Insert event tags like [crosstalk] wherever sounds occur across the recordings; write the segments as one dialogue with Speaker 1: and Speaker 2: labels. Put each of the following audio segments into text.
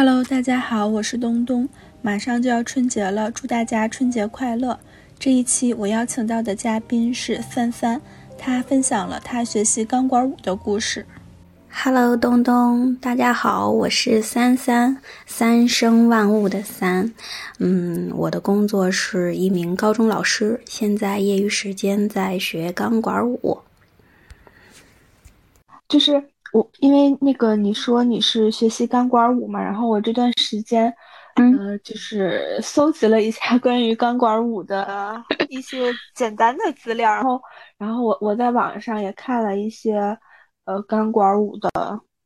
Speaker 1: Hello，大家好，我是东东。马上就要春节了，祝大家春节快乐。这一期我邀请到的嘉宾是三三，他分享了他学习钢管舞的故事。
Speaker 2: Hello，东东，大家好，我是三三，三生万物的三。嗯，我的工作是一名高中老师，现在业余时间在学钢管舞。
Speaker 1: 就是我，因为那个你说你是学习钢管舞嘛，然后我这段时间，呃，就是搜集了一下关于钢管舞的 [laughs] 一些简单的资料，然后，然后我我在网上也看了一些。呃，钢管舞的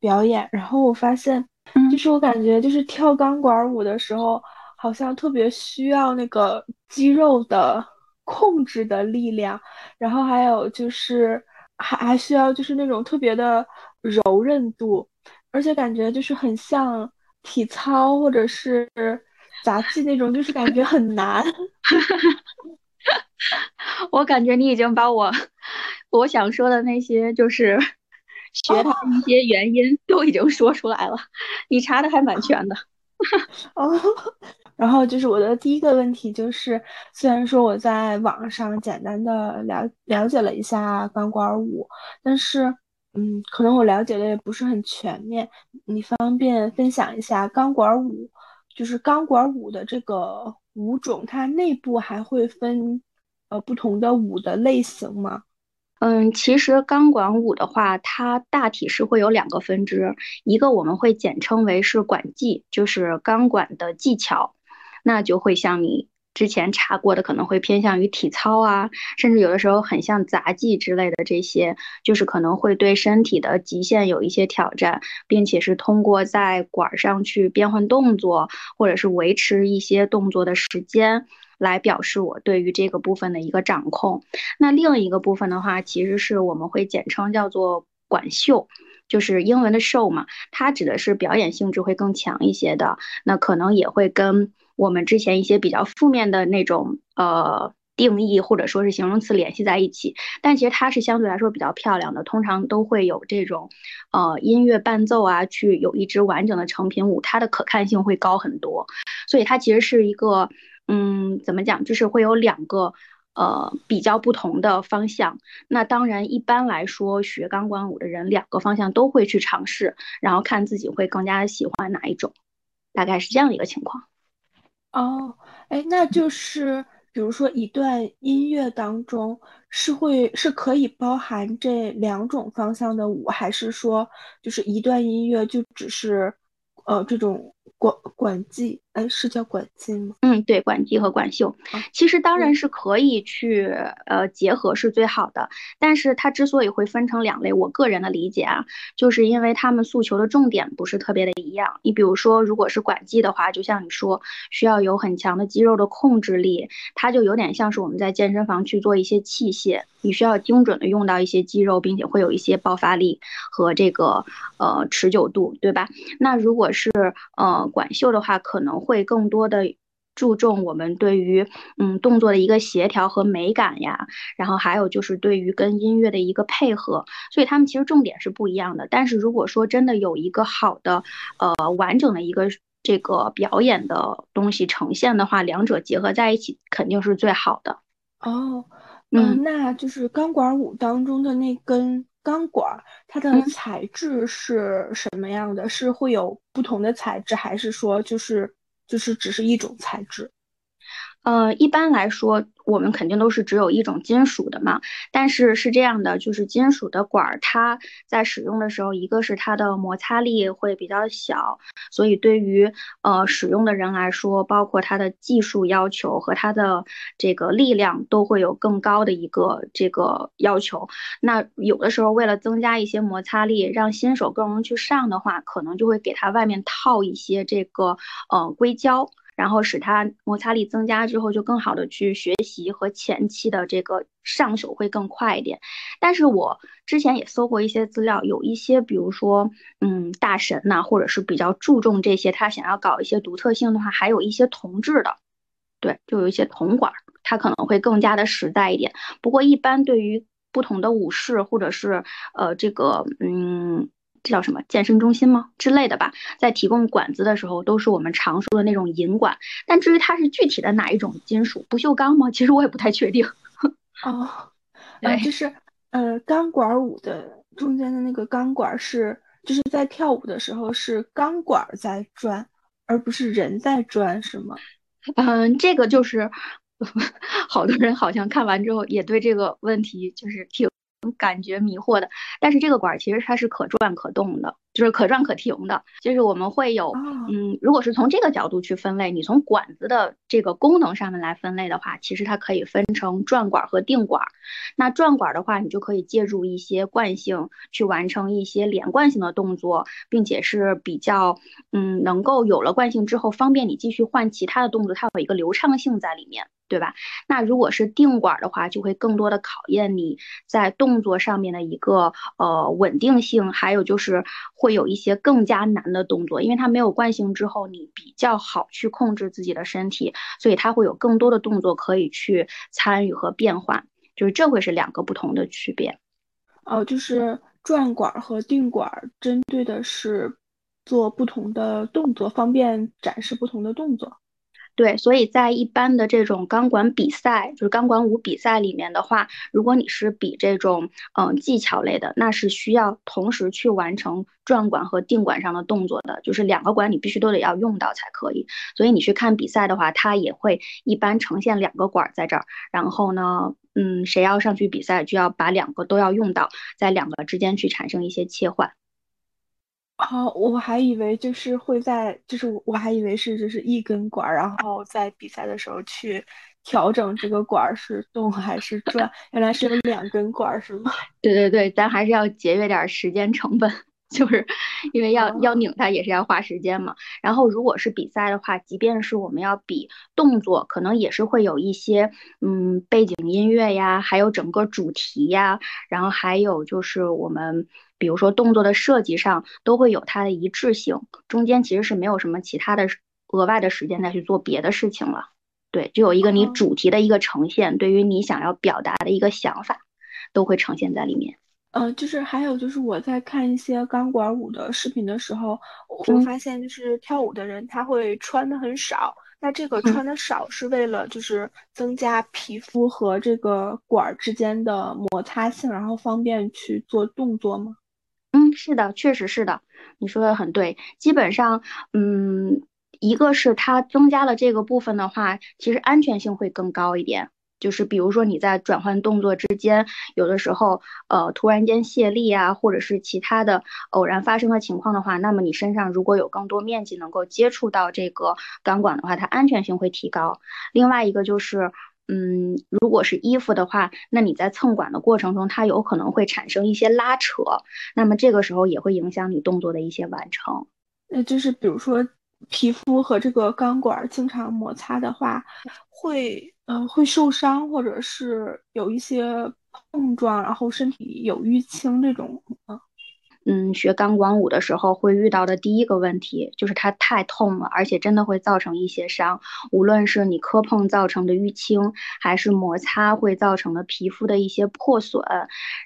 Speaker 1: 表演，然后我发现，就是我感觉，就是跳钢管舞的时候，好像特别需要那个肌肉的控制的力量，然后还有就是还还需要就是那种特别的柔韧度，而且感觉就是很像体操或者是杂技那种，就是感觉很难。[laughs]
Speaker 2: 我感觉你已经把我我想说的那些就是。学他一些原因 [laughs] 都已经说出来了，你查的还蛮全的。
Speaker 1: 哦，[laughs] 然后就是我的第一个问题就是，虽然说我在网上简单的了了解了一下钢管舞，但是嗯，可能我了解的也不是很全面。你方便分享一下钢管舞，就是钢管舞的这个舞种，它内部还会分呃不同的舞的类型吗？
Speaker 2: 嗯，其实钢管舞的话，它大体是会有两个分支，一个我们会简称为是管技，就是钢管的技巧，那就会像你之前查过的，可能会偏向于体操啊，甚至有的时候很像杂技之类的这些，就是可能会对身体的极限有一些挑战，并且是通过在管上去变换动作，或者是维持一些动作的时间。来表示我对于这个部分的一个掌控。那另一个部分的话，其实是我们会简称叫做管秀，就是英文的 show 嘛，它指的是表演性质会更强一些的。那可能也会跟我们之前一些比较负面的那种呃定义或者说是形容词联系在一起。但其实它是相对来说比较漂亮的，通常都会有这种呃音乐伴奏啊，去有一支完整的成品舞，它的可看性会高很多。所以它其实是一个。嗯，怎么讲？就是会有两个，呃，比较不同的方向。那当然，一般来说，学钢管舞的人，两个方向都会去尝试，然后看自己会更加喜欢哪一种，大概是这样的一个情况。
Speaker 1: 哦，哎，那就是比如说一段音乐当中，是会是可以包含这两种方向的舞，还是说就是一段音乐就只是，呃，这种？管管技，哎，是叫管技吗？
Speaker 2: 嗯，对，管技和管袖，其实当然是可以去呃结合是最好的。但是它之所以会分成两类，我个人的理解啊，就是因为他们诉求的重点不是特别的一样。你比如说，如果是管技的话，就像你说，需要有很强的肌肉的控制力，它就有点像是我们在健身房去做一些器械，你需要精准的用到一些肌肉，并且会有一些爆发力和这个呃持久度，对吧？那如果是呃。管袖的话，可能会更多的注重我们对于嗯动作的一个协调和美感呀，然后还有就是对于跟音乐的一个配合，所以他们其实重点是不一样的。但是如果说真的有一个好的呃完整的一个这个表演的东西呈现的话，两者结合在一起肯定是最好的。
Speaker 1: 哦，嗯，那就是钢管舞当中的那根。钢管它的材质是什么样的？是会有不同的材质，还是说就是就是只是一种材质？
Speaker 2: 呃，一般来说，我们肯定都是只有一种金属的嘛。但是是这样的，就是金属的管儿，它在使用的时候，一个是它的摩擦力会比较小，所以对于呃使用的人来说，包括它的技术要求和它的这个力量都会有更高的一个这个要求。那有的时候为了增加一些摩擦力，让新手更容易去上的话，可能就会给它外面套一些这个呃硅胶。然后使它摩擦力增加之后，就更好的去学习和前期的这个上手会更快一点。但是我之前也搜过一些资料，有一些比如说，嗯，大神呐，或者是比较注重这些，他想要搞一些独特性的话，还有一些铜制的，对，就有一些铜管，它可能会更加的实在一点。不过一般对于不同的武士或者是呃这个嗯。这叫什么健身中心吗之类的吧，在提供管子的时候，都是我们常说的那种银管。但至于它是具体的哪一种金属，不锈钢吗？其实我也不太确定。[laughs]
Speaker 1: 哦，呃，就是呃，钢管舞的中间的那个钢管是，就是在跳舞的时候是钢管在转，而不是人在转，是吗？
Speaker 2: 嗯，这个就是 [laughs] 好多人好像看完之后也对这个问题就是挺。感觉迷惑的，但是这个管其实它是可转可动的，就是可转可停的。就是我们会有，嗯，如果是从这个角度去分类，你从管子的这个功能上面来分类的话，其实它可以分成转管和定管。那转管的话，你就可以借助一些惯性去完成一些连贯性的动作，并且是比较，嗯，能够有了惯性之后，方便你继续换其他的动作，它有一个流畅性在里面。对吧？那如果是定管的话，就会更多的考验你在动作上面的一个呃稳定性，还有就是会有一些更加难的动作，因为它没有惯性之后，你比较好去控制自己的身体，所以它会有更多的动作可以去参与和变换，就是这会是两个不同的区别。
Speaker 1: 哦，就是转管和定管针对的是做不同的动作，方便展示不同的动作。
Speaker 2: 对，所以在一般的这种钢管比赛，就是钢管舞比赛里面的话，如果你是比这种嗯技巧类的，那是需要同时去完成转管和定管上的动作的，就是两个管你必须都得要用到才可以。所以你去看比赛的话，它也会一般呈现两个管在这儿，然后呢，嗯，谁要上去比赛，就要把两个都要用到，在两个之间去产生一些切换。
Speaker 1: 哦，我还以为就是会在，就是我还以为是就是一根管，然后在比赛的时候去调整这个管是动还是转，原来是有两根管是吗？[laughs]
Speaker 2: 对对对，咱还是要节约点时间成本，[laughs] 就是因为要要拧它也是要花时间嘛。然后如果是比赛的话，即便是我们要比动作，可能也是会有一些嗯背景音乐呀，还有整个主题呀，然后还有就是我们。比如说动作的设计上都会有它的一致性，中间其实是没有什么其他的额外的时间再去做别的事情了。对，就有一个你主题的一个呈现，对于你想要表达的一个想法，都会呈现在里面。
Speaker 1: 呃，就是还有就是我在看一些钢管舞的视频的时候，我发现就是跳舞的人他会穿的很少，那这个穿的少是为了就是增加皮肤和这个管之间的摩擦性，然后方便去做动作吗？
Speaker 2: 嗯，是的，确实是的，你说的很对。基本上，嗯，一个是它增加了这个部分的话，其实安全性会更高一点。就是比如说你在转换动作之间，有的时候，呃，突然间泄力啊，或者是其他的偶然发生的情况的话，那么你身上如果有更多面积能够接触到这个钢管的话，它安全性会提高。另外一个就是。嗯，如果是衣服的话，那你在蹭管的过程中，它有可能会产生一些拉扯，那么这个时候也会影响你动作的一些完成。
Speaker 1: 那就是比如说皮肤和这个钢管经常摩擦的话，会呃会受伤，或者是有一些碰撞，然后身体有淤青这种？
Speaker 2: 嗯，学钢管舞的时候会遇到的第一个问题就是它太痛了，而且真的会造成一些伤，无论是你磕碰造成的淤青，还是摩擦会造成的皮肤的一些破损，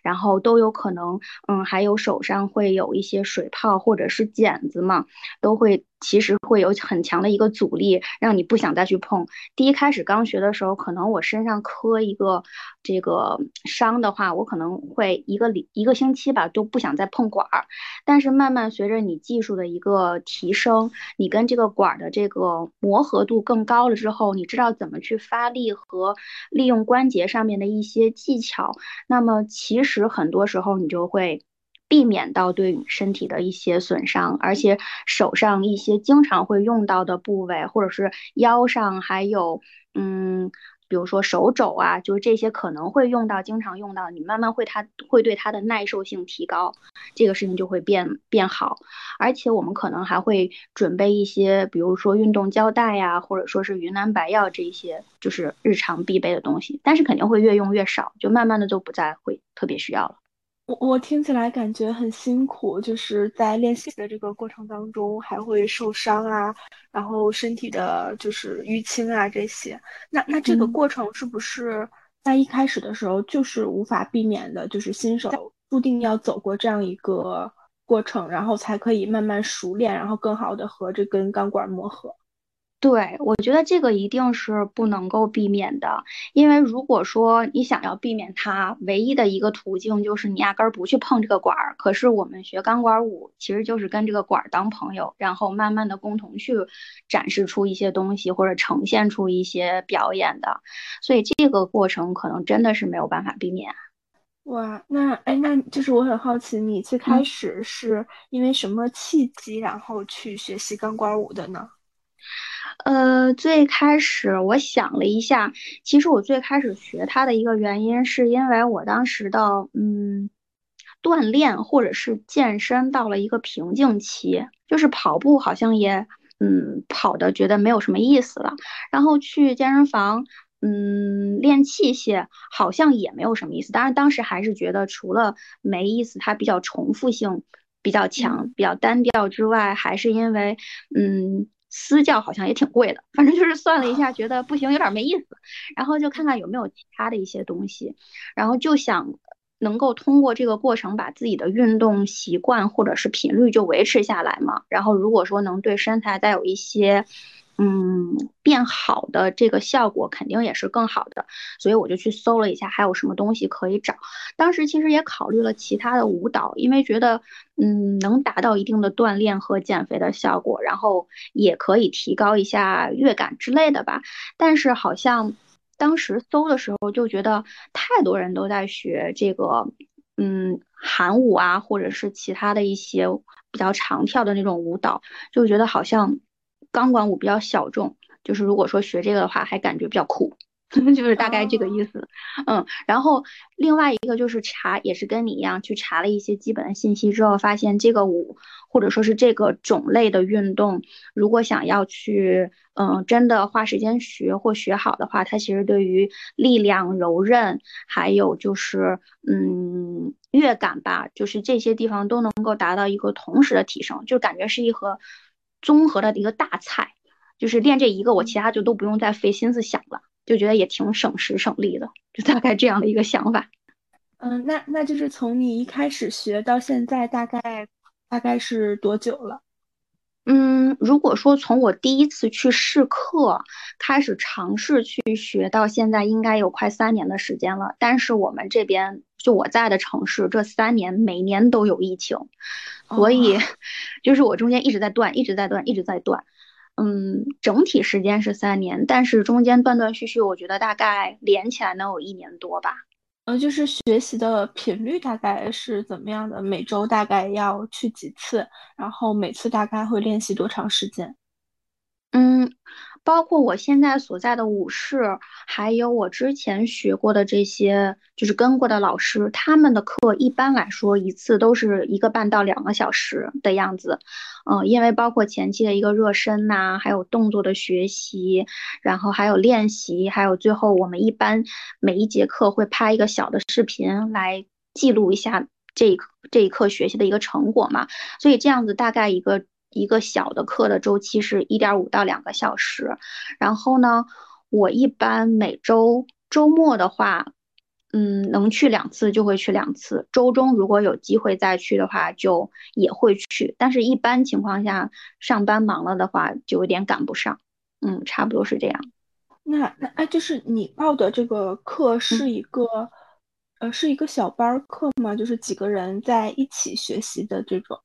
Speaker 2: 然后都有可能，嗯，还有手上会有一些水泡或者是茧子嘛，都会。其实会有很强的一个阻力，让你不想再去碰。第一开始刚学的时候，可能我身上磕一个这个伤的话，我可能会一个礼一个星期吧，都不想再碰管儿。但是慢慢随着你技术的一个提升，你跟这个管儿的这个磨合度更高了之后，你知道怎么去发力和利用关节上面的一些技巧，那么其实很多时候你就会。避免到对身体的一些损伤，而且手上一些经常会用到的部位，或者是腰上，还有嗯，比如说手肘啊，就是这些可能会用到，经常用到，你慢慢会它会对它的耐受性提高，这个事情就会变变好。而且我们可能还会准备一些，比如说运动胶带呀，或者说是云南白药这些，就是日常必备的东西。但是肯定会越用越少，就慢慢的就不再会特别需要了。
Speaker 1: 我我听起来感觉很辛苦，就是在练习的这个过程当中还会受伤啊，然后身体的就是淤青啊这些。那那这个过程是不是在一开始的时候就是无法避免的，就是新手注定要走过这样一个过程，然后才可以慢慢熟练，然后更好的和这根钢管磨合。
Speaker 2: 对，我觉得这个一定是不能够避免的，因为如果说你想要避免它，唯一的一个途径就是你压根儿不去碰这个管儿。可是我们学钢管舞，其实就是跟这个管儿当朋友，然后慢慢的共同去展示出一些东西，或者呈现出一些表演的。所以这个过程可能真的是没有办法避免。
Speaker 1: 哇，那哎，那就是我很好奇，你最开始是因为什么契机，然后去学习钢管舞的呢？
Speaker 2: 呃，最开始我想了一下，其实我最开始学它的一个原因，是因为我当时的嗯锻炼或者是健身到了一个瓶颈期，就是跑步好像也嗯跑的觉得没有什么意思了，然后去健身房嗯练器械好像也没有什么意思，当然当时还是觉得除了没意思，它比较重复性比较强，比较单调之外，还是因为嗯。私教好像也挺贵的，反正就是算了一下，觉得不行，有点没意思，然后就看看有没有其他的一些东西，然后就想能够通过这个过程把自己的运动习惯或者是频率就维持下来嘛，然后如果说能对身材再有一些。嗯，变好的这个效果肯定也是更好的，所以我就去搜了一下，还有什么东西可以找。当时其实也考虑了其他的舞蹈，因为觉得嗯能达到一定的锻炼和减肥的效果，然后也可以提高一下乐感之类的吧。但是好像当时搜的时候就觉得太多人都在学这个嗯韩舞啊，或者是其他的一些比较长跳的那种舞蹈，就觉得好像。钢管舞比较小众，就是如果说学这个的话，还感觉比较酷，[laughs] 就是大概这个意思。嗯，然后另外一个就是查，也是跟你一样去查了一些基本的信息之后，发现这个舞或者说是这个种类的运动，如果想要去嗯真的花时间学或学好的话，它其实对于力量、柔韧，还有就是嗯乐感吧，就是这些地方都能够达到一个同时的提升，就感觉是一盒。综合的一个大菜，就是练这一个，我其他就都不用再费心思想了，就觉得也挺省时省力的，就大概这样的一个想法。
Speaker 1: 嗯，那那就是从你一开始学到现在，大概大概是多久了？
Speaker 2: 嗯，如果说从我第一次去试课开始尝试去学到现在，应该有快三年的时间了。但是我们这边就我在的城市，这三年每年都有疫情，所以 [laughs] 就是我中间一直在断，一直在断，一直在断。嗯，整体时间是三年，但是中间断断续续，我觉得大概连起来能有一年多吧。
Speaker 1: 呃，就是学习的频率大概是怎么样的？每周大概要去几次？然后每次大概会练习多长时间？
Speaker 2: 嗯。包括我现在所在的舞室，还有我之前学过的这些，就是跟过的老师，他们的课一般来说一次都是一个半到两个小时的样子。嗯，因为包括前期的一个热身呐，还有动作的学习，然后还有练习，还有最后我们一般每一节课会拍一个小的视频来记录一下这一这一课学习的一个成果嘛。所以这样子大概一个。一个小的课的周期是一点五到两个小时，然后呢，我一般每周周末的话，嗯，能去两次就会去两次，周中如果有机会再去的话，就也会去，但是一般情况下上班忙了的话，就有点赶不上，嗯，差不多是这样。
Speaker 1: 那那哎，就是你报的这个课是一个，呃，是一个小班课吗？就是几个人在一起学习的这种？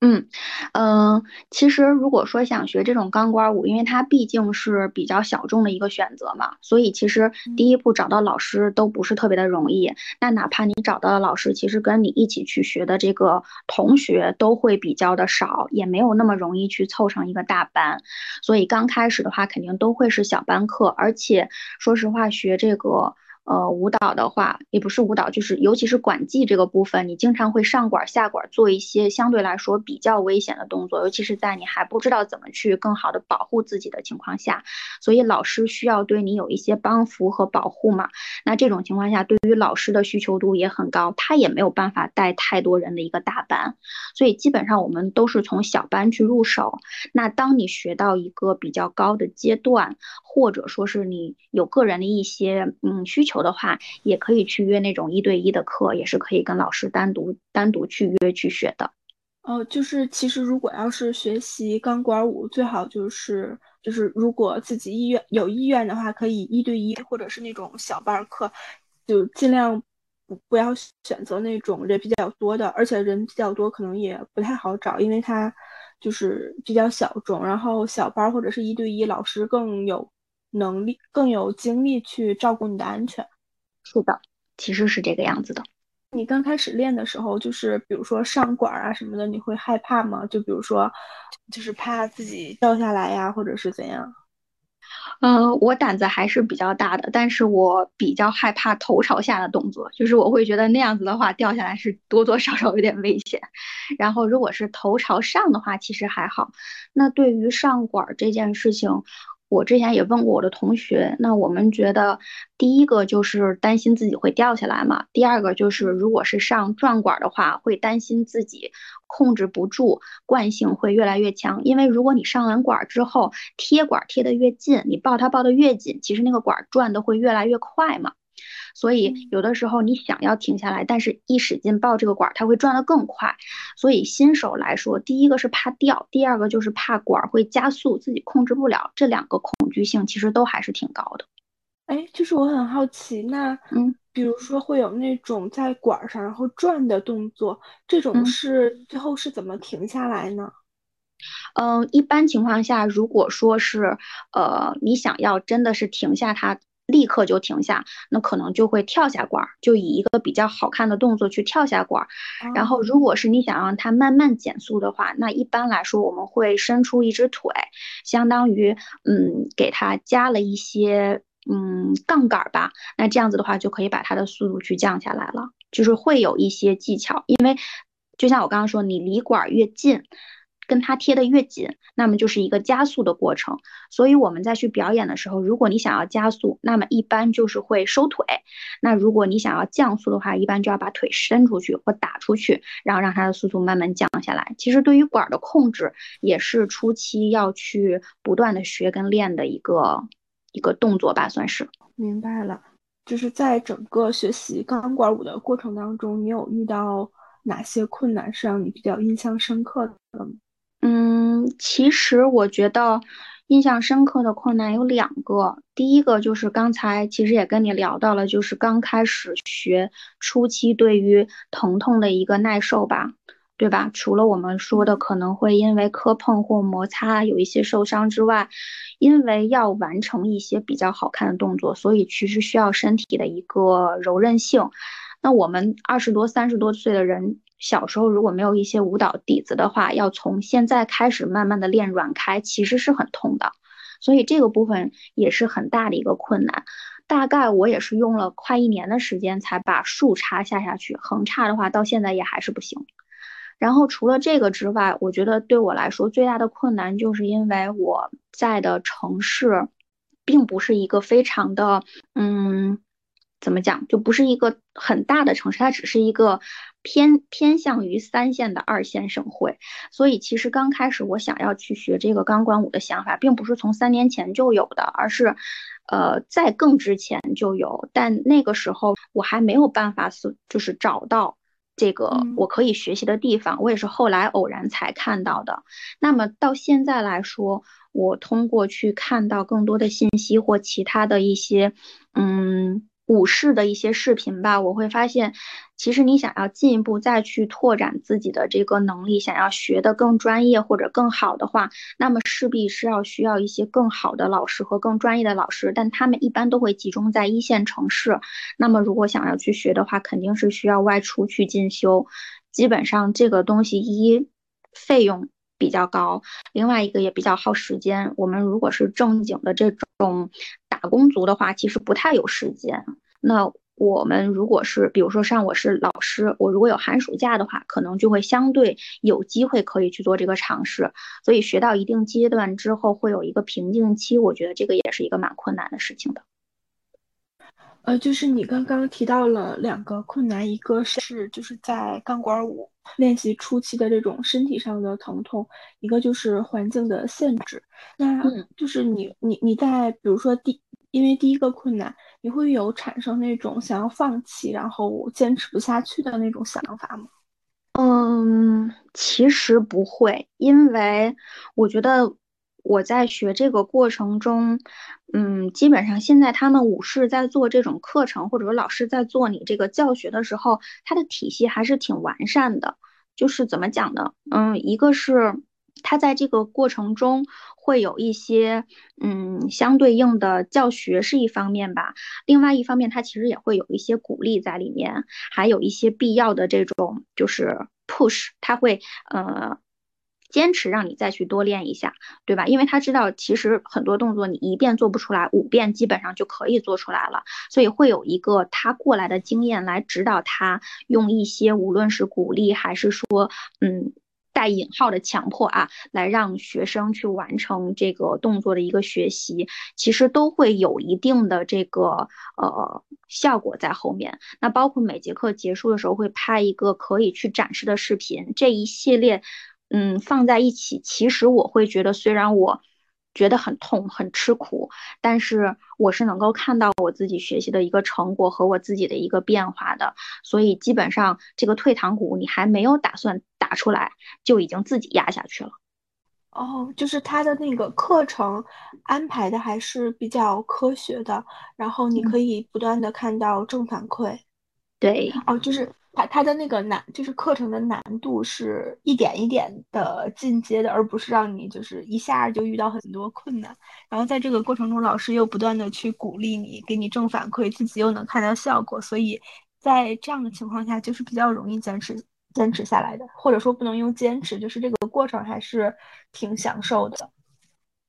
Speaker 2: 嗯嗯，其实如果说想学这种钢管舞，因为它毕竟是比较小众的一个选择嘛，所以其实第一步找到老师都不是特别的容易。那哪怕你找到了老师，其实跟你一起去学的这个同学都会比较的少，也没有那么容易去凑成一个大班。所以刚开始的话，肯定都会是小班课，而且说实话，学这个。呃，舞蹈的话也不是舞蹈，就是尤其是管技这个部分，你经常会上管下管做一些相对来说比较危险的动作，尤其是在你还不知道怎么去更好的保护自己的情况下，所以老师需要对你有一些帮扶和保护嘛。那这种情况下，对于老师的需求度也很高，他也没有办法带太多人的一个大班，所以基本上我们都是从小班去入手。那当你学到一个比较高的阶段，或者说是你有个人的一些嗯需求。的话，也可以去约那种一对一的课，也是可以跟老师单独单独去约去学的。
Speaker 1: 哦，就是其实如果要是学习钢管舞，最好就是就是如果自己意愿有意愿的话，可以一对一或者是那种小班课，就尽量不不要选择那种人比较多的，而且人比较多可能也不太好找，因为它就是比较小众，然后小班或者是一对一，老师更有能力更有精力去照顾你的安全。
Speaker 2: 是的，其实是这个样子的。
Speaker 1: 你刚开始练的时候，就是比如说上管啊什么的，你会害怕吗？就比如说，就是怕自己掉下来呀，或者是怎样？
Speaker 2: 嗯，我胆子还是比较大的，但是我比较害怕头朝下的动作，就是我会觉得那样子的话掉下来是多多少少有点危险。然后如果是头朝上的话，其实还好。那对于上管这件事情。我之前也问过我的同学，那我们觉得第一个就是担心自己会掉下来嘛，第二个就是如果是上转管的话，会担心自己控制不住，惯性会越来越强。因为如果你上完管之后贴管贴得越近，你抱它抱得越紧，其实那个管转的会越来越快嘛。所以有的时候你想要停下来，但是一使劲抱这个管，它会转得更快。所以新手来说，第一个是怕掉，第二个就是怕管会加速，自己控制不了。这两个恐惧性其实都还是挺高的。
Speaker 1: 哎，就是我很好奇，那嗯，比如说会有那种在管上然后转的动作，这种是最后是怎么停下来呢？
Speaker 2: 嗯，一般情况下，如果说是呃你想要真的是停下它。立刻就停下，那可能就会跳下管儿，就以一个比较好看的动作去跳下管儿。然后，如果是你想让它慢慢减速的话，那一般来说我们会伸出一只腿，相当于嗯给它加了一些嗯杠杆吧。那这样子的话就可以把它的速度去降下来了，就是会有一些技巧，因为就像我刚刚说，你离管儿越近。跟它贴的越紧，那么就是一个加速的过程。所以我们在去表演的时候，如果你想要加速，那么一般就是会收腿；那如果你想要降速的话，一般就要把腿伸出去或打出去，然后让它的速度慢慢降下来。其实对于管的控制，也是初期要去不断的学跟练的一个一个动作吧，算是。
Speaker 1: 明白了，就是在整个学习钢管舞的过程当中，你有遇到哪些困难是让你比较印象深刻的吗？
Speaker 2: 嗯，其实我觉得印象深刻的困难有两个。第一个就是刚才其实也跟你聊到了，就是刚开始学初期对于疼痛的一个耐受吧，对吧？除了我们说的可能会因为磕碰或摩擦有一些受伤之外，因为要完成一些比较好看的动作，所以其实需要身体的一个柔韧性。那我们二十多、三十多岁的人。小时候如果没有一些舞蹈底子的话，要从现在开始慢慢的练软开，其实是很痛的，所以这个部分也是很大的一个困难。大概我也是用了快一年的时间才把竖叉下下去，横叉的话到现在也还是不行。然后除了这个之外，我觉得对我来说最大的困难就是因为我在的城市，并不是一个非常的，嗯。怎么讲，就不是一个很大的城市，它只是一个偏偏向于三线的二线省会。所以其实刚开始我想要去学这个钢管舞的想法，并不是从三年前就有的，而是，呃，在更之前就有。但那个时候我还没有办法是就是找到这个我可以学习的地方，我也是后来偶然才看到的。那么到现在来说，我通过去看到更多的信息或其他的一些，嗯。武士的一些视频吧，我会发现，其实你想要进一步再去拓展自己的这个能力，想要学的更专业或者更好的话，那么势必是要需要一些更好的老师和更专业的老师，但他们一般都会集中在一线城市。那么如果想要去学的话，肯定是需要外出去进修。基本上这个东西一费用比较高，另外一个也比较耗时间。我们如果是正经的这种。打工族的话，其实不太有时间。那我们如果是，比如说像我是老师，我如果有寒暑假的话，可能就会相对有机会可以去做这个尝试。所以学到一定阶段之后，会有一个瓶颈期，我觉得这个也是一个蛮困难的事情的。
Speaker 1: 呃，就是你刚刚提到了两个困难，一个是就是在钢管舞练习初期的这种身体上的疼痛，一个就是环境的限制。那就是你你你在比如说第。因为第一个困难，你会有产生那种想要放弃，然后坚持不下去的那种想法吗？
Speaker 2: 嗯，其实不会，因为我觉得我在学这个过程中，嗯，基本上现在他们武士在做这种课程，或者说老师在做你这个教学的时候，他的体系还是挺完善的。就是怎么讲呢？嗯，一个是他在这个过程中会有一些嗯相对应的教学是一方面吧，另外一方面他其实也会有一些鼓励在里面，还有一些必要的这种就是 push，他会呃坚持让你再去多练一下，对吧？因为他知道其实很多动作你一遍做不出来，五遍基本上就可以做出来了，所以会有一个他过来的经验来指导他，用一些无论是鼓励还是说嗯。带引号的强迫啊，来让学生去完成这个动作的一个学习，其实都会有一定的这个呃效果在后面。那包括每节课结束的时候会拍一个可以去展示的视频，这一系列嗯放在一起，其实我会觉得虽然我。觉得很痛，很吃苦，但是我是能够看到我自己学习的一个成果和我自己的一个变化的，所以基本上这个退堂鼓你还没有打算打出来，就已经自己压下去了。
Speaker 1: 哦，就是他的那个课程安排的还是比较科学的，然后你可以不断的看到正反馈。
Speaker 2: 对，
Speaker 1: 哦，就是。它它的那个难，就是课程的难度是一点一点的进阶的，而不是让你就是一下就遇到很多困难。然后在这个过程中，老师又不断的去鼓励你，给你正反馈，自己又能看到效果，所以在这样的情况下，就是比较容易坚持坚持下来的，或者说不能用坚持，就是这个过程还是挺享受的。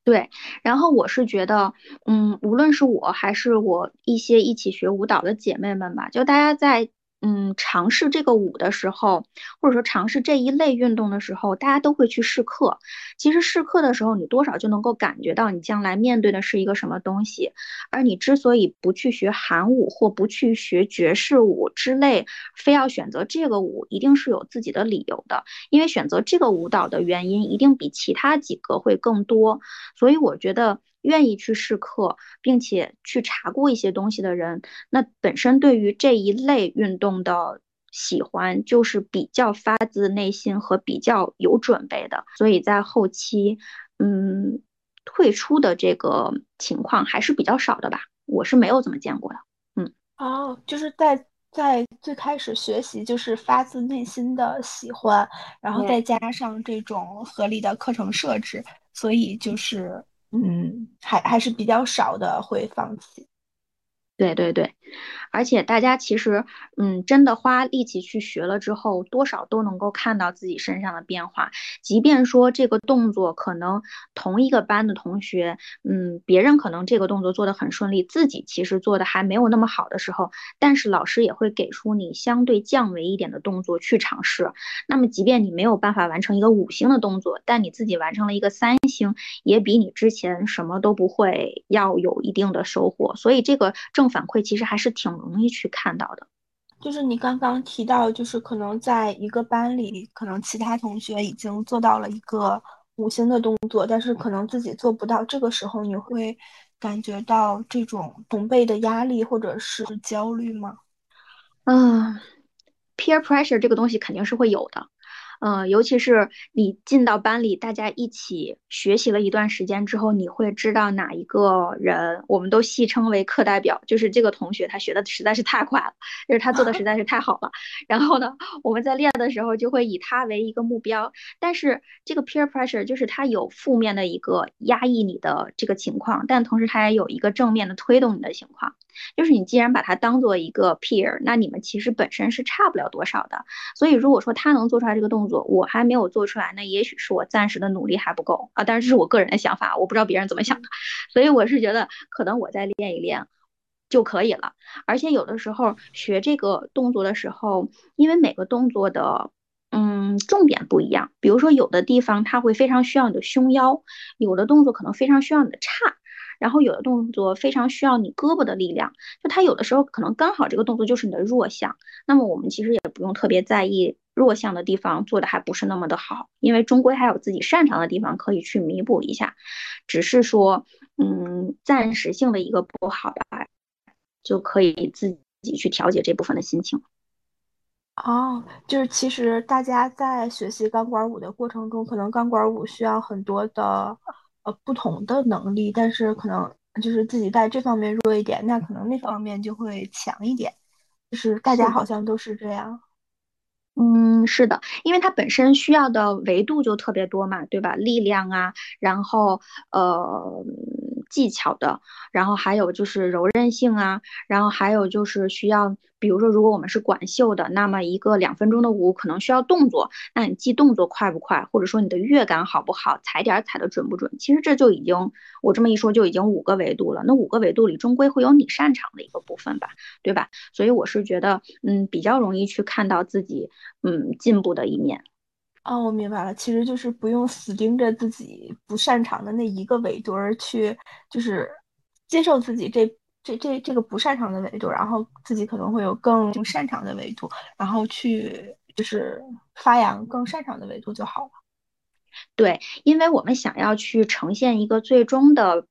Speaker 2: 对，然后我是觉得，嗯，无论是我还是我一些一起学舞蹈的姐妹们吧，就大家在。嗯，尝试这个舞的时候，或者说尝试这一类运动的时候，大家都会去试课。其实试课的时候，你多少就能够感觉到你将来面对的是一个什么东西。而你之所以不去学韩舞或不去学爵士舞之类，非要选择这个舞，一定是有自己的理由的。因为选择这个舞蹈的原因，一定比其他几个会更多。所以我觉得。愿意去试课，并且去查过一些东西的人，那本身对于这一类运动的喜欢，就是比较发自内心和比较有准备的。所以在后期，嗯，退出的这个情况还是比较少的吧。我是没有怎么见过的。嗯，
Speaker 1: 哦，就是在在最开始学习，就是发自内心的喜欢，然后再加上这种合理的课程设置，所以就是。嗯，还还是比较少的会放弃。
Speaker 2: 对对对，而且大家其实，嗯，真的花力气去学了之后，多少都能够看到自己身上的变化。即便说这个动作可能同一个班的同学，嗯，别人可能这个动作做得很顺利，自己其实做的还没有那么好的时候，但是老师也会给出你相对降维一点的动作去尝试。那么，即便你没有办法完成一个五星的动作，但你自己完成了一个三星，也比你之前什么都不会要有一定的收获。所以这个正。反馈其实还是挺容易去看到的，
Speaker 1: 就是你刚刚提到，就是可能在一个班里，可能其他同学已经做到了一个五星的动作，但是可能自己做不到，这个时候你会感觉到这种同辈的压力或者是焦虑吗？
Speaker 2: 嗯，peer pressure 这个东西肯定是会有的。嗯，尤其是你进到班里，大家一起学习了一段时间之后，你会知道哪一个人，我们都戏称为课代表，就是这个同学，他学的实在是太快了，就是他做的实在是太好了。然后呢，我们在练的时候就会以他为一个目标。但是这个 peer pressure 就是他有负面的一个压抑你的这个情况，但同时他也有一个正面的推动你的情况。就是你既然把它当做一个 peer，那你们其实本身是差不了多少的。所以如果说他能做出来这个动作，我还没有做出来，那也许是我暂时的努力还不够啊，但是这是我个人的想法，我不知道别人怎么想的，[laughs] 所以我是觉得可能我再练一练就可以了。而且有的时候学这个动作的时候，因为每个动作的嗯重点不一样，比如说有的地方它会非常需要你的胸腰，有的动作可能非常需要你的叉。然后有的动作非常需要你胳膊的力量，就它有的时候可能刚好这个动作就是你的弱项，那么我们其实也不用特别在意弱项的地方做的还不是那么的好，因为终归还有自己擅长的地方可以去弥补一下，只是说，嗯，暂时性的一个不好吧，就可以自己去调节这部分的心情。
Speaker 1: 哦，就是其实大家在学习钢管舞的过程中，可能钢管舞需要很多的呃不同的能力，但是可能就是自己在这方面弱一点，那可能那方面就会强一点，就是大家。好像都是这样。
Speaker 2: 嗯，是的，因为它本身需要的维度就特别多嘛，对吧？力量啊，然后呃技巧的，然后还有就是柔韧性啊，然后还有就是需要，比如说如果我们是管秀的，那么一个两分钟的舞可能需要动作，那你记动作快不快，或者说你的乐感好不好，踩点踩的准不准？其实这就已经，我这么一说就已经五个维度了。那五个维度里终归会有你擅长的一个部分吧，对吧？所以我是觉得，嗯，比较容易去看到自己。嗯，进步的一面。
Speaker 1: 哦，我明白了，其实就是不用死盯着自己不擅长的那一个维度，而去就是接受自己这这这这个不擅长的维度，然后自己可能会有更擅长的维度，然后去就是发扬更擅长的维度就好了。
Speaker 2: 对，因为我们想要去呈现一个最终的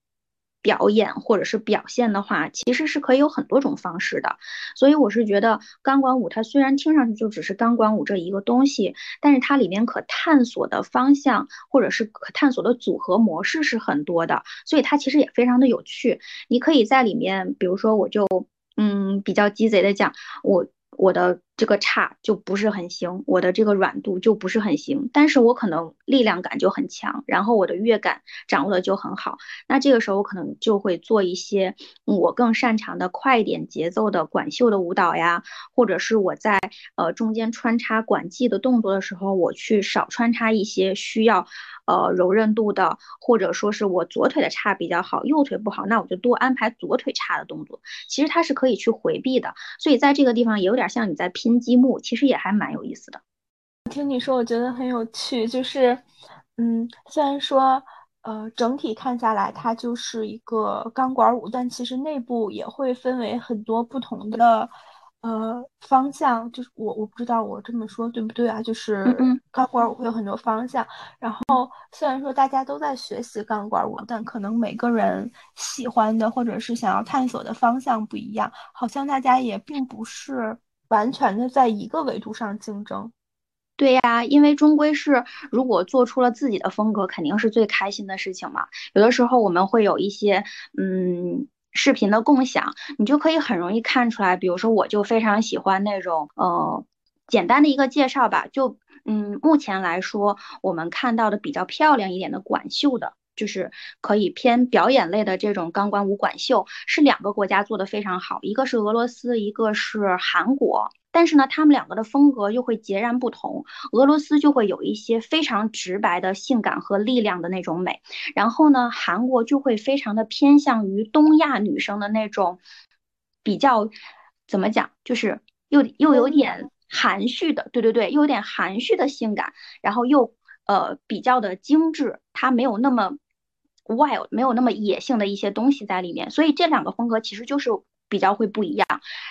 Speaker 2: 表演或者是表现的话，其实是可以有很多种方式的。所以我是觉得钢管舞它虽然听上去就只是钢管舞这一个东西，但是它里面可探索的方向或者是可探索的组合模式是很多的，所以它其实也非常的有趣。你可以在里面，比如说我就嗯比较鸡贼的讲我。我的这个叉就不是很行，我的这个软度就不是很行，但是我可能力量感就很强，然后我的乐感掌握的就很好。那这个时候我可能就会做一些我更擅长的快一点节奏的管秀的舞蹈呀，或者是我在呃中间穿插管技的动作的时候，我去少穿插一些需要。呃，柔韧度的，或者说是我左腿的叉比较好，右腿不好，那我就多安排左腿叉的动作。其实它是可以去回避的，所以在这个地方也有点像你在拼积木，其实也还蛮有意思的。
Speaker 1: 听你说，我觉得很有趣。就是，嗯，虽然说，呃，整体看下来它就是一个钢管舞，但其实内部也会分为很多不同的。呃，方向就是我我不知道我这么说对不对啊？就是钢管舞会有很多方向，然后虽然说大家都在学习钢管舞，但可能每个人喜欢的或者是想要探索的方向不一样，好像大家也并不是完全的在一个维度上竞争。
Speaker 2: 对呀，因为终归是如果做出了自己的风格，肯定是最开心的事情嘛。有的时候我们会有一些嗯。视频的共享，你就可以很容易看出来。比如说，我就非常喜欢那种呃简单的一个介绍吧。就嗯，目前来说，我们看到的比较漂亮一点的管绣的，就是可以偏表演类的这种钢管舞管秀，是两个国家做的非常好，一个是俄罗斯，一个是韩国。但是呢，他们两个的风格又会截然不同。俄罗斯就会有一些非常直白的性感和力量的那种美，然后呢，韩国就会非常的偏向于东亚女生的那种比较怎么讲，就是又又有点含蓄的，对对对，又有点含蓄的性感，然后又呃比较的精致，它没有那么 wild，没有那么野性的一些东西在里面。所以这两个风格其实就是。比较会不一样，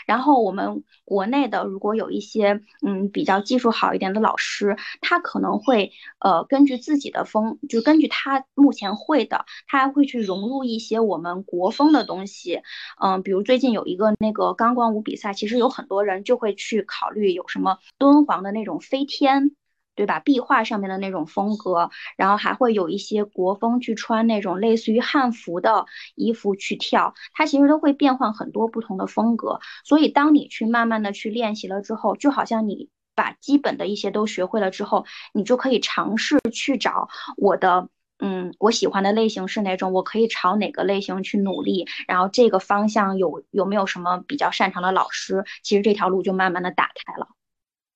Speaker 2: 然后我们国内的如果有一些嗯比较技术好一点的老师，他可能会呃根据自己的风，就根据他目前会的，他还会去融入一些我们国风的东西，嗯，比如最近有一个那个钢管舞比赛，其实有很多人就会去考虑有什么敦煌的那种飞天。对吧？壁画上面的那种风格，然后还会有一些国风去穿那种类似于汉服的衣服去跳，它其实都会变换很多不同的风格。所以当你去慢慢的去练习了之后，就好像你把基本的一些都学会了之后，你就可以尝试去找我的，嗯，我喜欢的类型是哪种，我可以朝哪个类型去努力，然后这个方向有有没有什么比较擅长的老师，其实这条路就慢慢的打开了。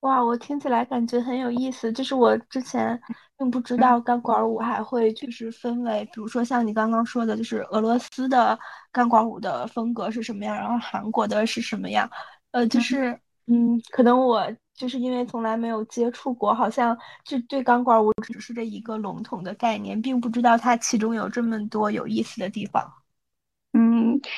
Speaker 1: 哇，我听起来感觉很有意思。就是我之前并不知道钢管舞还会就是分为，比如说像你刚刚说的，就是俄罗斯的钢管舞的风格是什么样，然后韩国的是什么样。呃，就是嗯，可能我就是因为从来没有接触过，好像就对钢管舞只是这一个笼统的概念，并不知道它其中有这么多有意思的地方。
Speaker 2: 嗯，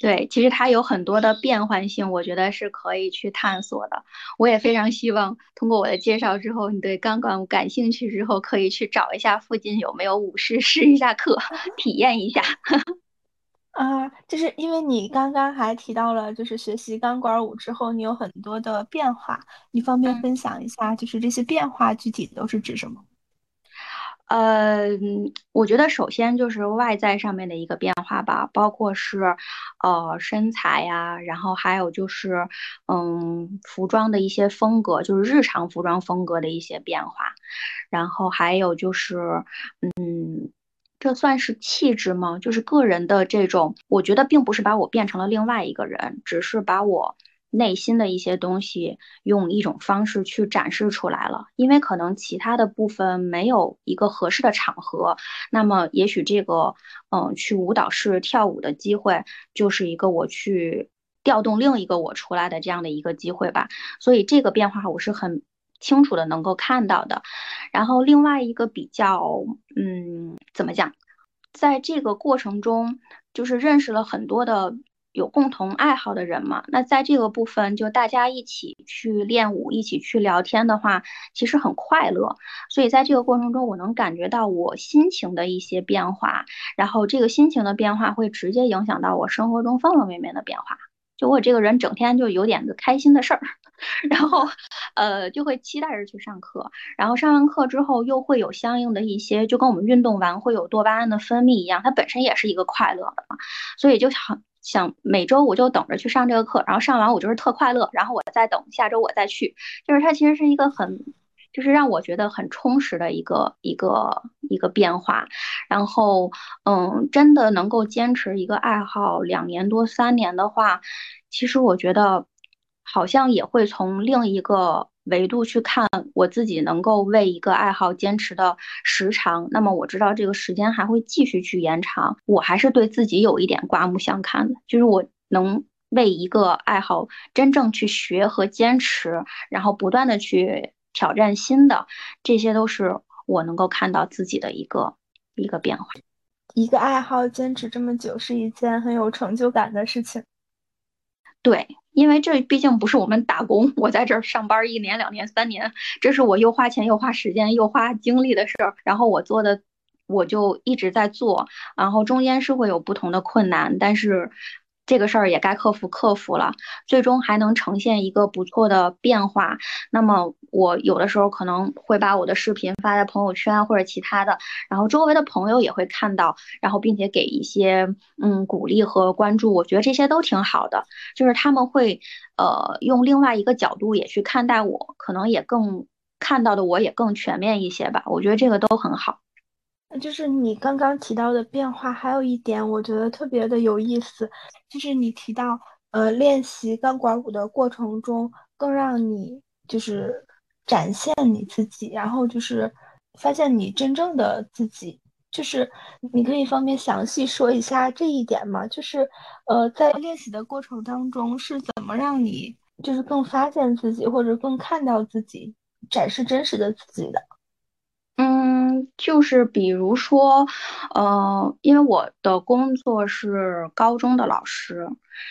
Speaker 2: 对，其实它有很多的变换性，我觉得是可以去探索的。我也非常希望通过我的介绍之后，你对钢管舞感兴趣之后，可以去找一下附近有没有舞室试一下课，[laughs] 体验一下。[laughs]
Speaker 1: 啊，就是因为你刚刚还提到了，就是学习钢管舞之后，你有很多的变化，你方便分享一下，就是这些变化具体都是指什么？
Speaker 2: 呃，我觉得首先就是外在上面的一个变化吧，包括是，呃，身材呀，然后还有就是，嗯，服装的一些风格，就是日常服装风格的一些变化，然后还有就是，嗯。这算是气质吗？就是个人的这种，我觉得并不是把我变成了另外一个人，只是把我内心的一些东西用一种方式去展示出来了。因为可能其他的部分没有一个合适的场合，那么也许这个，嗯，去舞蹈室跳舞的机会，就是一个我去调动另一个我出来的这样的一个机会吧。所以这个变化我是很。清楚的能够看到的，然后另外一个比较，嗯，怎么讲，在这个过程中，就是认识了很多的有共同爱好的人嘛。那在这个部分，就大家一起去练舞，一起去聊天的话，其实很快乐。所以在这个过程中，我能感觉到我心情的一些变化，然后这个心情的变化会直接影响到我生活中方方面面的变化。就我这个人整天就有点子开心的事儿，[laughs] 然后，呃，就会期待着去上课，然后上完课之后又会有相应的一些，就跟我们运动完会有多巴胺的分泌一样，它本身也是一个快乐的嘛，所以就很想每周我就等着去上这个课，然后上完我就是特快乐，然后我再等下周我再去，就是它其实是一个很。就是让我觉得很充实的一个一个一个变化，然后，嗯，真的能够坚持一个爱好两年多三年的话，其实我觉得好像也会从另一个维度去看我自己能够为一个爱好坚持的时长。那么我知道这个时间还会继续去延长，我还是对自己有一点刮目相看的，就是我能为一个爱好真正去学和坚持，然后不断的去。挑战新的，这些都是我能够看到自己的一个一个变化。
Speaker 1: 一个爱好坚持这么久是一件很有成就感的事情。
Speaker 2: 对，因为这毕竟不是我们打工，我在这儿上班一年、两年、三年，这是我又花钱又花时间又花精力的事儿。然后我做的，我就一直在做，然后中间是会有不同的困难，但是。这个事儿也该克服，克服了，最终还能呈现一个不错的变化。那么我有的时候可能会把我的视频发在朋友圈或者其他的，然后周围的朋友也会看到，然后并且给一些嗯鼓励和关注。我觉得这些都挺好的，就是他们会呃用另外一个角度也去看待我，可能也更看到的我也更全面一些吧。我觉得这个都很好。
Speaker 1: 就是你刚刚提到的变化，还有一点我觉得特别的有意思，就是你提到，呃，练习钢管舞的过程中，更让你就是展现你自己，然后就是发现你真正的自己，就是你可以方便详细说一下这一点吗？就是，呃，在练习的过程当中是怎么让你就是更发现自己，或者更看到自己，展示真实的自己的？
Speaker 2: 嗯，就是比如说，呃，因为我的工作是高中的老师，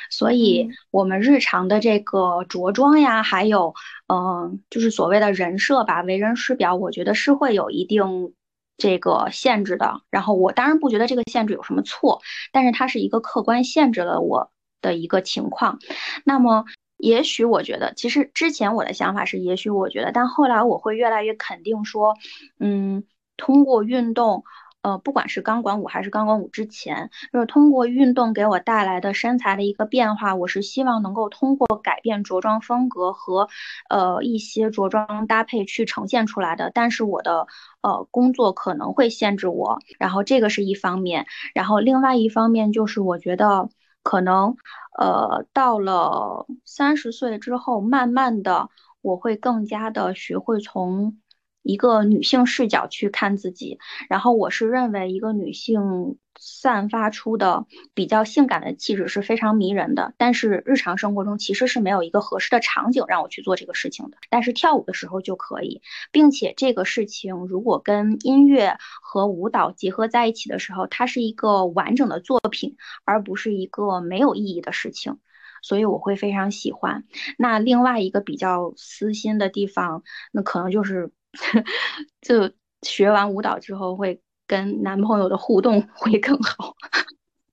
Speaker 2: 所以我们日常的这个着装呀，还有，嗯，就是所谓的人设吧，为人师表，我觉得是会有一定这个限制的。然后我当然不觉得这个限制有什么错，但是它是一个客观限制了我的一个情况。那么。也许我觉得，其实之前我的想法是，也许我觉得，但后来我会越来越肯定说，嗯，通过运动，呃，不管是钢管舞还是钢管舞之前，就是通过运动给我带来的身材的一个变化，我是希望能够通过改变着装风格和，呃，一些着装搭配去呈现出来的。但是我的，呃，工作可能会限制我，然后这个是一方面，然后另外一方面就是我觉得。可能，呃，到了三十岁之后，慢慢的，我会更加的学会从。一个女性视角去看自己，然后我是认为一个女性散发出的比较性感的气质是非常迷人的，但是日常生活中其实是没有一个合适的场景让我去做这个事情的，但是跳舞的时候就可以，并且这个事情如果跟音乐和舞蹈结合在一起的时候，它是一个完整的作品，而不是一个没有意义的事情，所以我会非常喜欢。那另外一个比较私心的地方，那可能就是。[laughs] 就学完舞蹈之后，会跟男朋友的互动 [laughs] 会更好。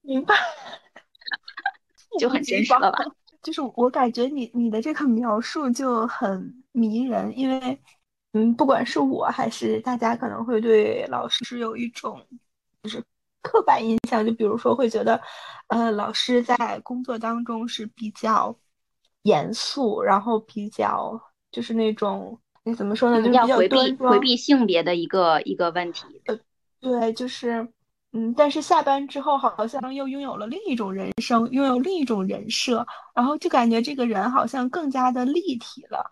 Speaker 1: 明白。[laughs]
Speaker 2: 就很真实了吧？
Speaker 1: 就是我感觉你你的这个描述就很迷人，因为嗯，不管是我还是大家，可能会对老师有一种就是刻板印象，就比如说会觉得，呃，老师在工作当中是比较严肃，然后比较就是那种那怎么说呢，就
Speaker 2: 要回避回避性别的一个一个问题。
Speaker 1: 呃，对，就是。嗯，但是下班之后好像又拥有了另一种人生，拥有另一种人设，然后就感觉这个人好像更加的立体了。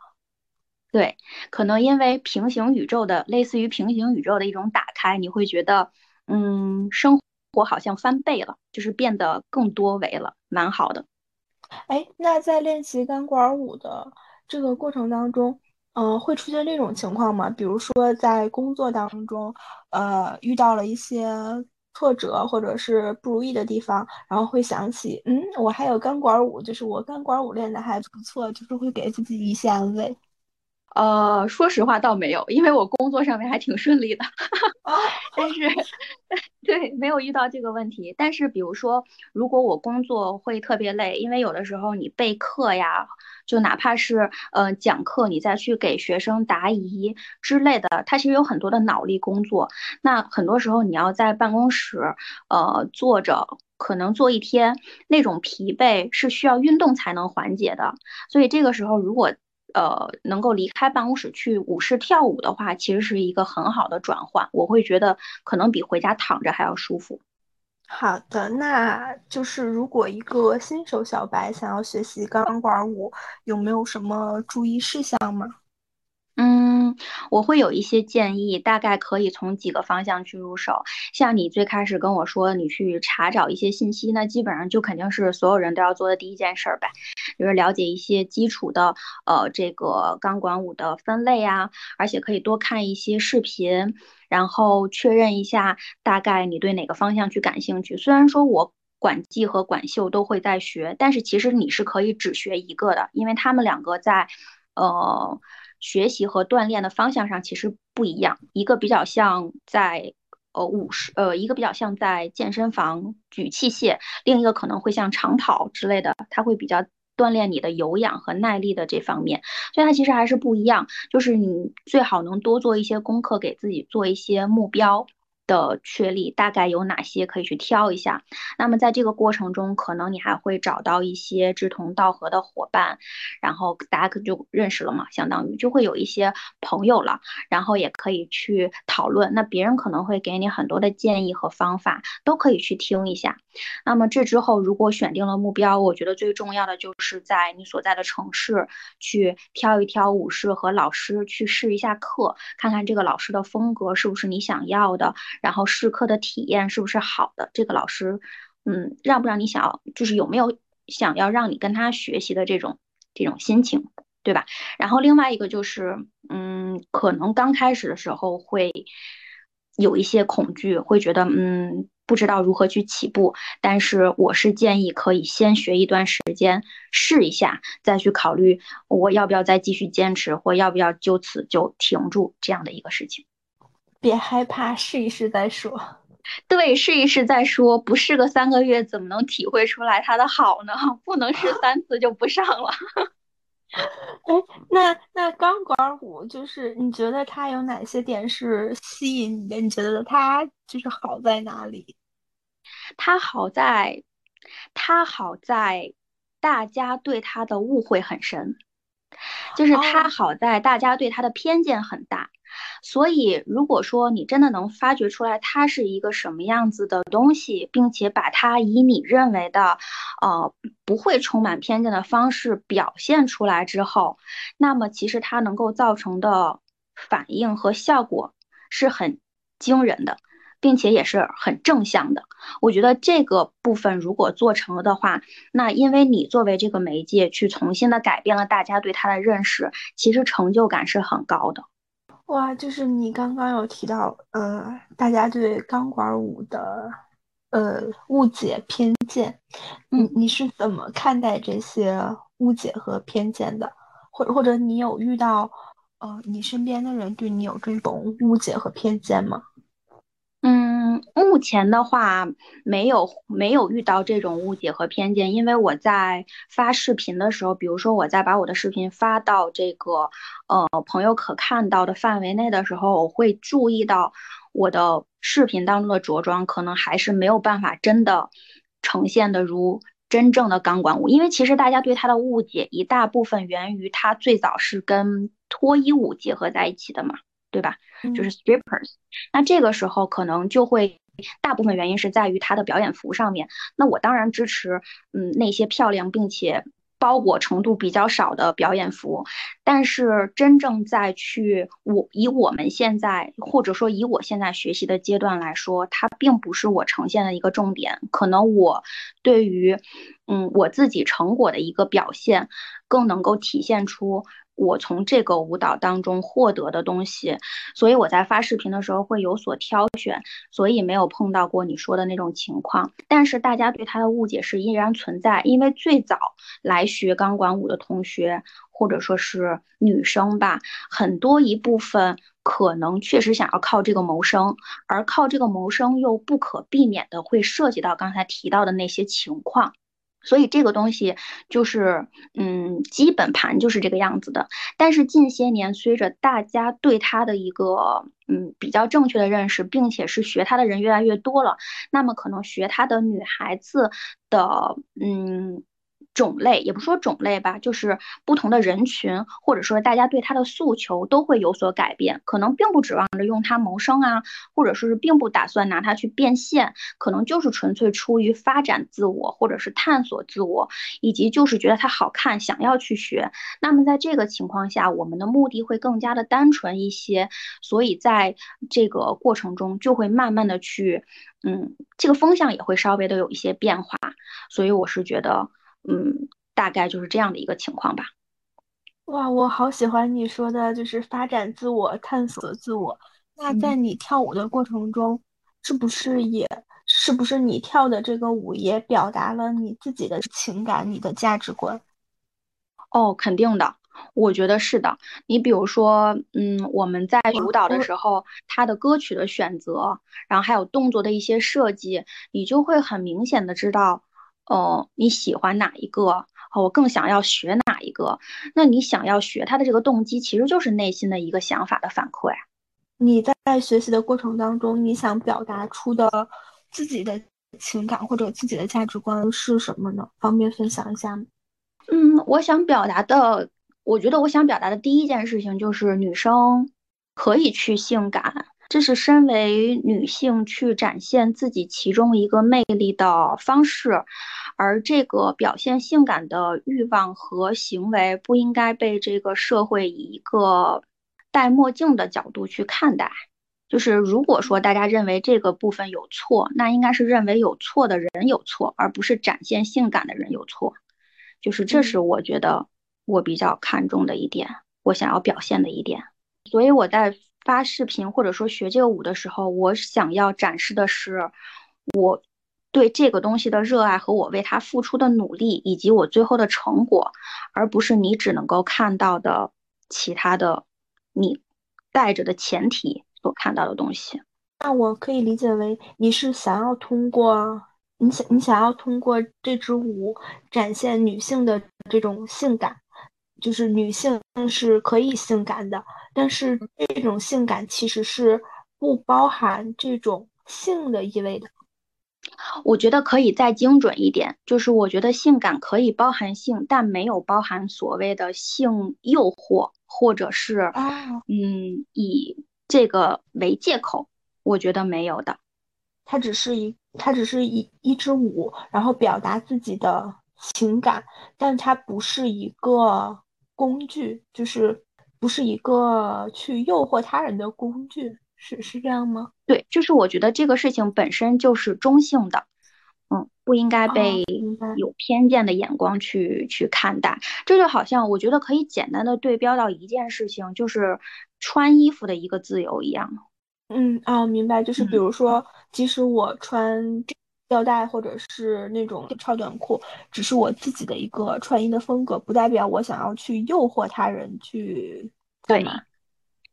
Speaker 2: 对，可能因为平行宇宙的类似于平行宇宙的一种打开，你会觉得，嗯，生活好像翻倍了，就是变得更多维了，蛮好的。
Speaker 1: 哎，那在练习钢管舞的这个过程当中，嗯，会出现这种情况吗？比如说在工作当中，呃，遇到了一些。挫折或者是不如意的地方，然后会想起，嗯，我还有钢管舞，就是我钢管舞练的还不错，就是会给自己一些安慰。
Speaker 2: 呃，说实话倒没有，因为我工作上面还挺顺利的，[laughs] 但是 [laughs] 对没有遇到这个问题。但是比如说，如果我工作会特别累，因为有的时候你备课呀。就哪怕是呃讲课，你再去给学生答疑之类的，它其实有很多的脑力工作。那很多时候你要在办公室呃坐着，可能坐一天，那种疲惫是需要运动才能缓解的。所以这个时候如果呃能够离开办公室去舞室跳舞的话，其实是一个很好的转换。我会觉得可能比回家躺着还要舒服。
Speaker 1: 好的，那就是如果一个新手小白想要学习钢管舞，有没有什么注意事项吗？
Speaker 2: 嗯，我会有一些建议，大概可以从几个方向去入手。像你最开始跟我说你去查找一些信息，那基本上就肯定是所有人都要做的第一件事儿呗，就是了解一些基础的呃这个钢管舞的分类啊，而且可以多看一些视频，然后确认一下大概你对哪个方向去感兴趣。虽然说我管技和管秀都会在学，但是其实你是可以只学一个的，因为他们两个在呃。学习和锻炼的方向上其实不一样，一个比较像在呃舞室，呃一个比较像在健身房举器械，另一个可能会像长跑之类的，它会比较锻炼你的有氧和耐力的这方面，所以它其实还是不一样。就是你最好能多做一些功课，给自己做一些目标。的确立大概有哪些可以去挑一下，那么在这个过程中，可能你还会找到一些志同道合的伙伴，然后大家可就认识了嘛，相当于就会有一些朋友了，然后也可以去讨论，那别人可能会给你很多的建议和方法，都可以去听一下。那么这之后，如果选定了目标，我觉得最重要的就是在你所在的城市去挑一挑舞室和老师去试一下课，看看这个老师的风格是不是你想要的。然后试课的体验是不是好的？这个老师，嗯，让不让你想要，就是有没有想要让你跟他学习的这种这种心情，对吧？然后另外一个就是，嗯，可能刚开始的时候会有一些恐惧，会觉得，嗯，不知道如何去起步。但是我是建议可以先学一段时间，试一下，再去考虑我要不要再继续坚持，或要不要就此就停住这样的一个事情。
Speaker 1: 别害怕，试一试再说。
Speaker 2: 对，试一试再说。不试个三个月，怎么能体会出来它的好呢？[laughs] 不能试三次就不上了。[laughs]
Speaker 1: 哎，那那钢管舞就是你觉得它有哪些点是吸引你的？你觉得它就是好在哪里？
Speaker 2: 它好在，它好在大家对它的误会很深，就是他好在大家对他的偏见很大。所以，如果说你真的能发掘出来他是一个什么样子的东西，并且把它以你认为的，呃，不会充满偏见的方式表现出来之后，那么其实它能够造成的反应和效果是很惊人的，并且也是很正向的。我觉得这个部分如果做成了的话，那因为你作为这个媒介去重新的改变了大家对它的认识，其实成就感是很高的。
Speaker 1: 哇，就是你刚刚有提到，呃，大家对钢管舞的，呃，误解偏见，你你是怎么看待这些误解和偏见的？或或者你有遇到，呃，你身边的人对你有这种误解和偏见吗？
Speaker 2: 目前的话没有没有遇到这种误解和偏见，因为我在发视频的时候，比如说我在把我的视频发到这个呃朋友可看到的范围内的时候，我会注意到我的视频当中的着装可能还是没有办法真的呈现的如真正的钢管舞，因为其实大家对它的误解一大部分源于它最早是跟脱衣舞结合在一起的嘛。对吧？就是 strippers，那这个时候可能就会大部分原因是在于他的表演服上面。那我当然支持，嗯，那些漂亮并且包裹程度比较少的表演服。但是真正在去我以我们现在或者说以我现在学习的阶段来说，它并不是我呈现的一个重点。可能我对于嗯我自己成果的一个表现，更能够体现出。我从这个舞蹈当中获得的东西，所以我在发视频的时候会有所挑选，所以没有碰到过你说的那种情况。但是大家对他的误解是依然存在，因为最早来学钢管舞的同学，或者说是女生吧，很多一部分可能确实想要靠这个谋生，而靠这个谋生又不可避免的会涉及到刚才提到的那些情况。所以这个东西就是，嗯，基本盘就是这个样子的。但是近些年，随着大家对它的一个，嗯，比较正确的认识，并且是学它的人越来越多了，那么可能学它的女孩子的，嗯。种类也不说种类吧，就是不同的人群，或者说大家对他的诉求都会有所改变，可能并不指望着用它谋生啊，或者说是并不打算拿它去变现，可能就是纯粹出于发展自我，或者是探索自我，以及就是觉得它好看，想要去学。那么在这个情况下，我们的目的会更加的单纯一些，所以在这个过程中就会慢慢的去，嗯，这个风向也会稍微的有一些变化，所以我是觉得。嗯，大概就是这样的一个情况吧。
Speaker 1: 哇，我好喜欢你说的，就是发展自我、探索自我。那在你跳舞的过程中，是不是也是不是你跳的这个舞也表达了你自己的情感、你的价值观？
Speaker 2: 哦，肯定的，我觉得是的。你比如说，嗯，我们在舞蹈的时候，它的歌曲的选择，然后还有动作的一些设计，你就会很明显的知道。哦，你喜欢哪一个？哦我更想要学哪一个？那你想要学他的这个动机，其实就是内心的一个想法的反馈。
Speaker 1: 你在学习的过程当中，你想表达出的自己的情感或者自己的价值观是什么呢？方便分享一下吗？
Speaker 2: 嗯，我想表达的，我觉得我想表达的第一件事情就是女生可以去性感。这是身为女性去展现自己其中一个魅力的方式，而这个表现性感的欲望和行为不应该被这个社会以一个戴墨镜的角度去看待。就是如果说大家认为这个部分有错，那应该是认为有错的人有错，而不是展现性感的人有错。就是这是我觉得我比较看重的一点，我想要表现的一点。所以我在。发视频或者说学这个舞的时候，我想要展示的是我对这个东西的热爱和我为它付出的努力，以及我最后的成果，而不是你只能够看到的其他的你带着的前提所看到的东西。
Speaker 1: 那我可以理解为你是想要通过你想你想要通过这支舞展现女性的这种性感。就是女性是可以性感的，但是这种性感其实是不包含这种性的意味的。
Speaker 2: 我觉得可以再精准一点，就是我觉得性感可以包含性，但没有包含所谓的性诱惑，或者是啊嗯以这个为借口，我觉得没有的。
Speaker 1: 它只是一，它只是一一支舞，然后表达自己的情感，但它不是一个。工具就是不是一个去诱惑他人的工具，是是这样吗？
Speaker 2: 对，就是我觉得这个事情本身就是中性的，嗯，不应该被有偏见的眼光去去看待。这就好像我觉得可以简单的对标到一件事情，就是穿衣服的一个自由一样。
Speaker 1: 嗯，哦，明白，就是比如说，即使我穿。吊带或者是那种超短裤，只是我自己的一个穿衣的风格，不代表我想要去诱惑他人去
Speaker 2: 对吗？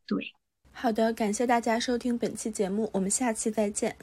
Speaker 2: 对。
Speaker 1: 好的，感谢大家收听本期节目，我们下期再见。